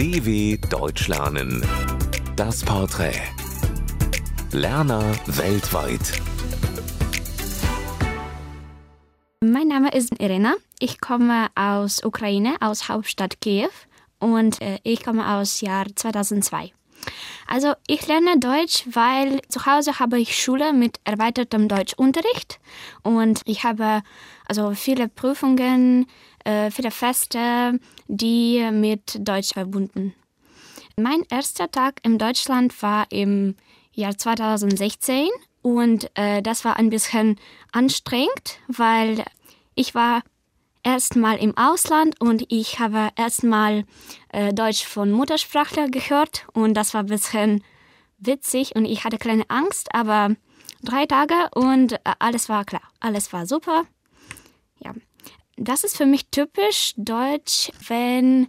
DW Deutsch lernen. Das Porträt. Lerner weltweit. Mein Name ist Irena. Ich komme aus Ukraine, aus Hauptstadt Kiew und äh, ich komme aus Jahr 2002. Also ich lerne Deutsch, weil zu Hause habe ich Schule mit erweitertem Deutschunterricht und ich habe also viele Prüfungen, äh, viele Feste, die mit Deutsch verbunden. Mein erster Tag in Deutschland war im Jahr 2016 und äh, das war ein bisschen anstrengend, weil ich war erstmal im Ausland und ich habe erstmal äh, Deutsch von Muttersprachler gehört und das war ein bisschen witzig und ich hatte kleine Angst, aber drei Tage und äh, alles war klar, alles war super. Ja, das ist für mich typisch deutsch, wenn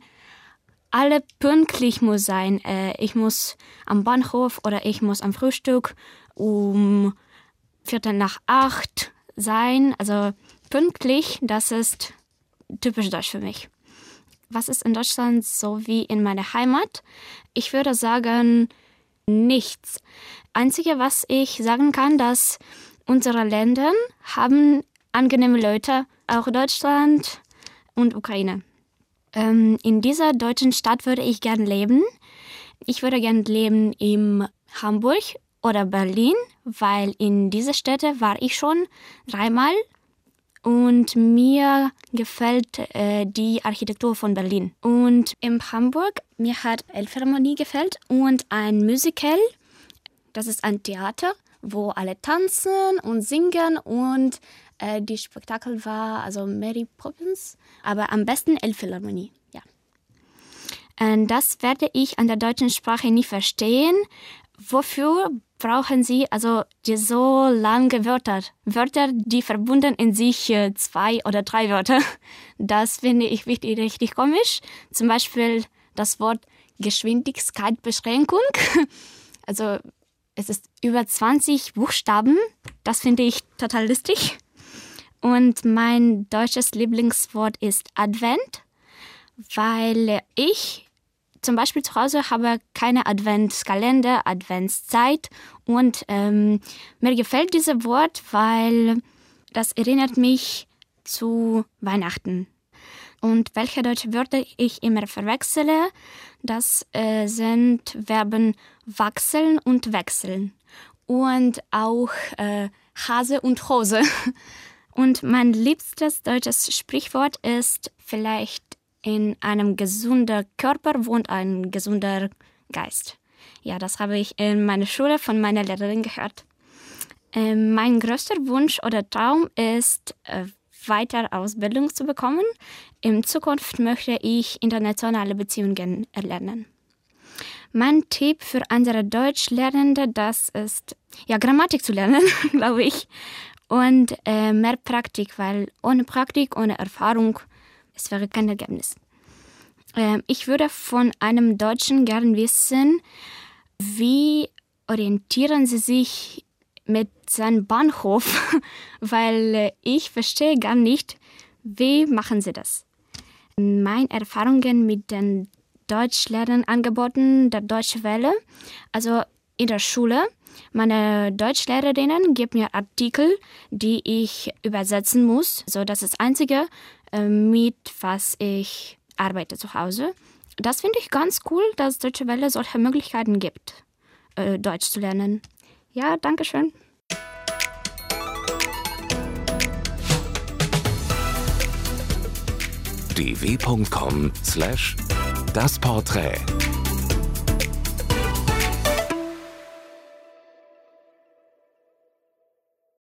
alle pünktlich muss sein. Äh, ich muss am Bahnhof oder ich muss am Frühstück um Viertel nach acht sein. Also pünktlich, das ist typisch deutsch für mich. Was ist in Deutschland so wie in meiner Heimat? Ich würde sagen, nichts. Einzige, was ich sagen kann, dass unsere Länder haben angenehme Leute, auch Deutschland und Ukraine. Ähm, in dieser deutschen Stadt würde ich gern leben. Ich würde gern leben in Hamburg oder Berlin, weil in diese Städte war ich schon dreimal und mir gefällt äh, die Architektur von Berlin. Und in Hamburg, mir hat Elbphilharmonie gefällt und ein Musical, das ist ein Theater, wo alle tanzen und singen und äh, die Spektakel war also Mary Poppins, aber am besten Elbphilharmonie, ja. Und das werde ich an der deutschen Sprache nie verstehen. Wofür brauchen Sie also die so lange Wörter? Wörter, die verbunden in sich äh, zwei oder drei Wörter. Das finde ich richtig, richtig komisch. Zum Beispiel das Wort Geschwindigkeitsbeschränkung. Also es ist über 20 Buchstaben. Das finde ich total lustig. Und mein deutsches Lieblingswort ist Advent, weil ich zum Beispiel zu Hause habe keine Adventskalender, Adventszeit und ähm, mir gefällt dieses Wort, weil das erinnert mich zu Weihnachten. Und welche deutsche Wörter ich immer verwechsele, das äh, sind Verben wachseln und wechseln. Und auch äh, Hase und Hose. Und mein liebstes deutsches Sprichwort ist vielleicht in einem gesunden Körper wohnt ein gesunder Geist. Ja, das habe ich in meiner Schule von meiner Lehrerin gehört. Äh, mein größter Wunsch oder Traum ist, äh, weiter Ausbildung zu bekommen. In Zukunft möchte ich internationale Beziehungen erlernen. Mein Tipp für andere Deutschlernende, das ist, ja, Grammatik zu lernen, glaube ich. Und äh, mehr Praktik, weil ohne Praktik, ohne Erfahrung es wäre kein Ergebnis. Ähm, ich würde von einem Deutschen gern wissen, wie orientieren Sie sich mit seinem Bahnhof, weil äh, ich verstehe gar nicht, wie machen Sie das. Meine Erfahrungen mit den Deutschlernangeboten der Deutsche Welle, also in der Schule, meine Deutschlehrerinnen geben mir Artikel, die ich übersetzen muss. So, das ist das Einzige, äh, mit was ich arbeite zu Hause. Das finde ich ganz cool, dass Deutsche Welle solche Möglichkeiten gibt, äh, Deutsch zu lernen. Ja, danke schön. dw.com/das Porträt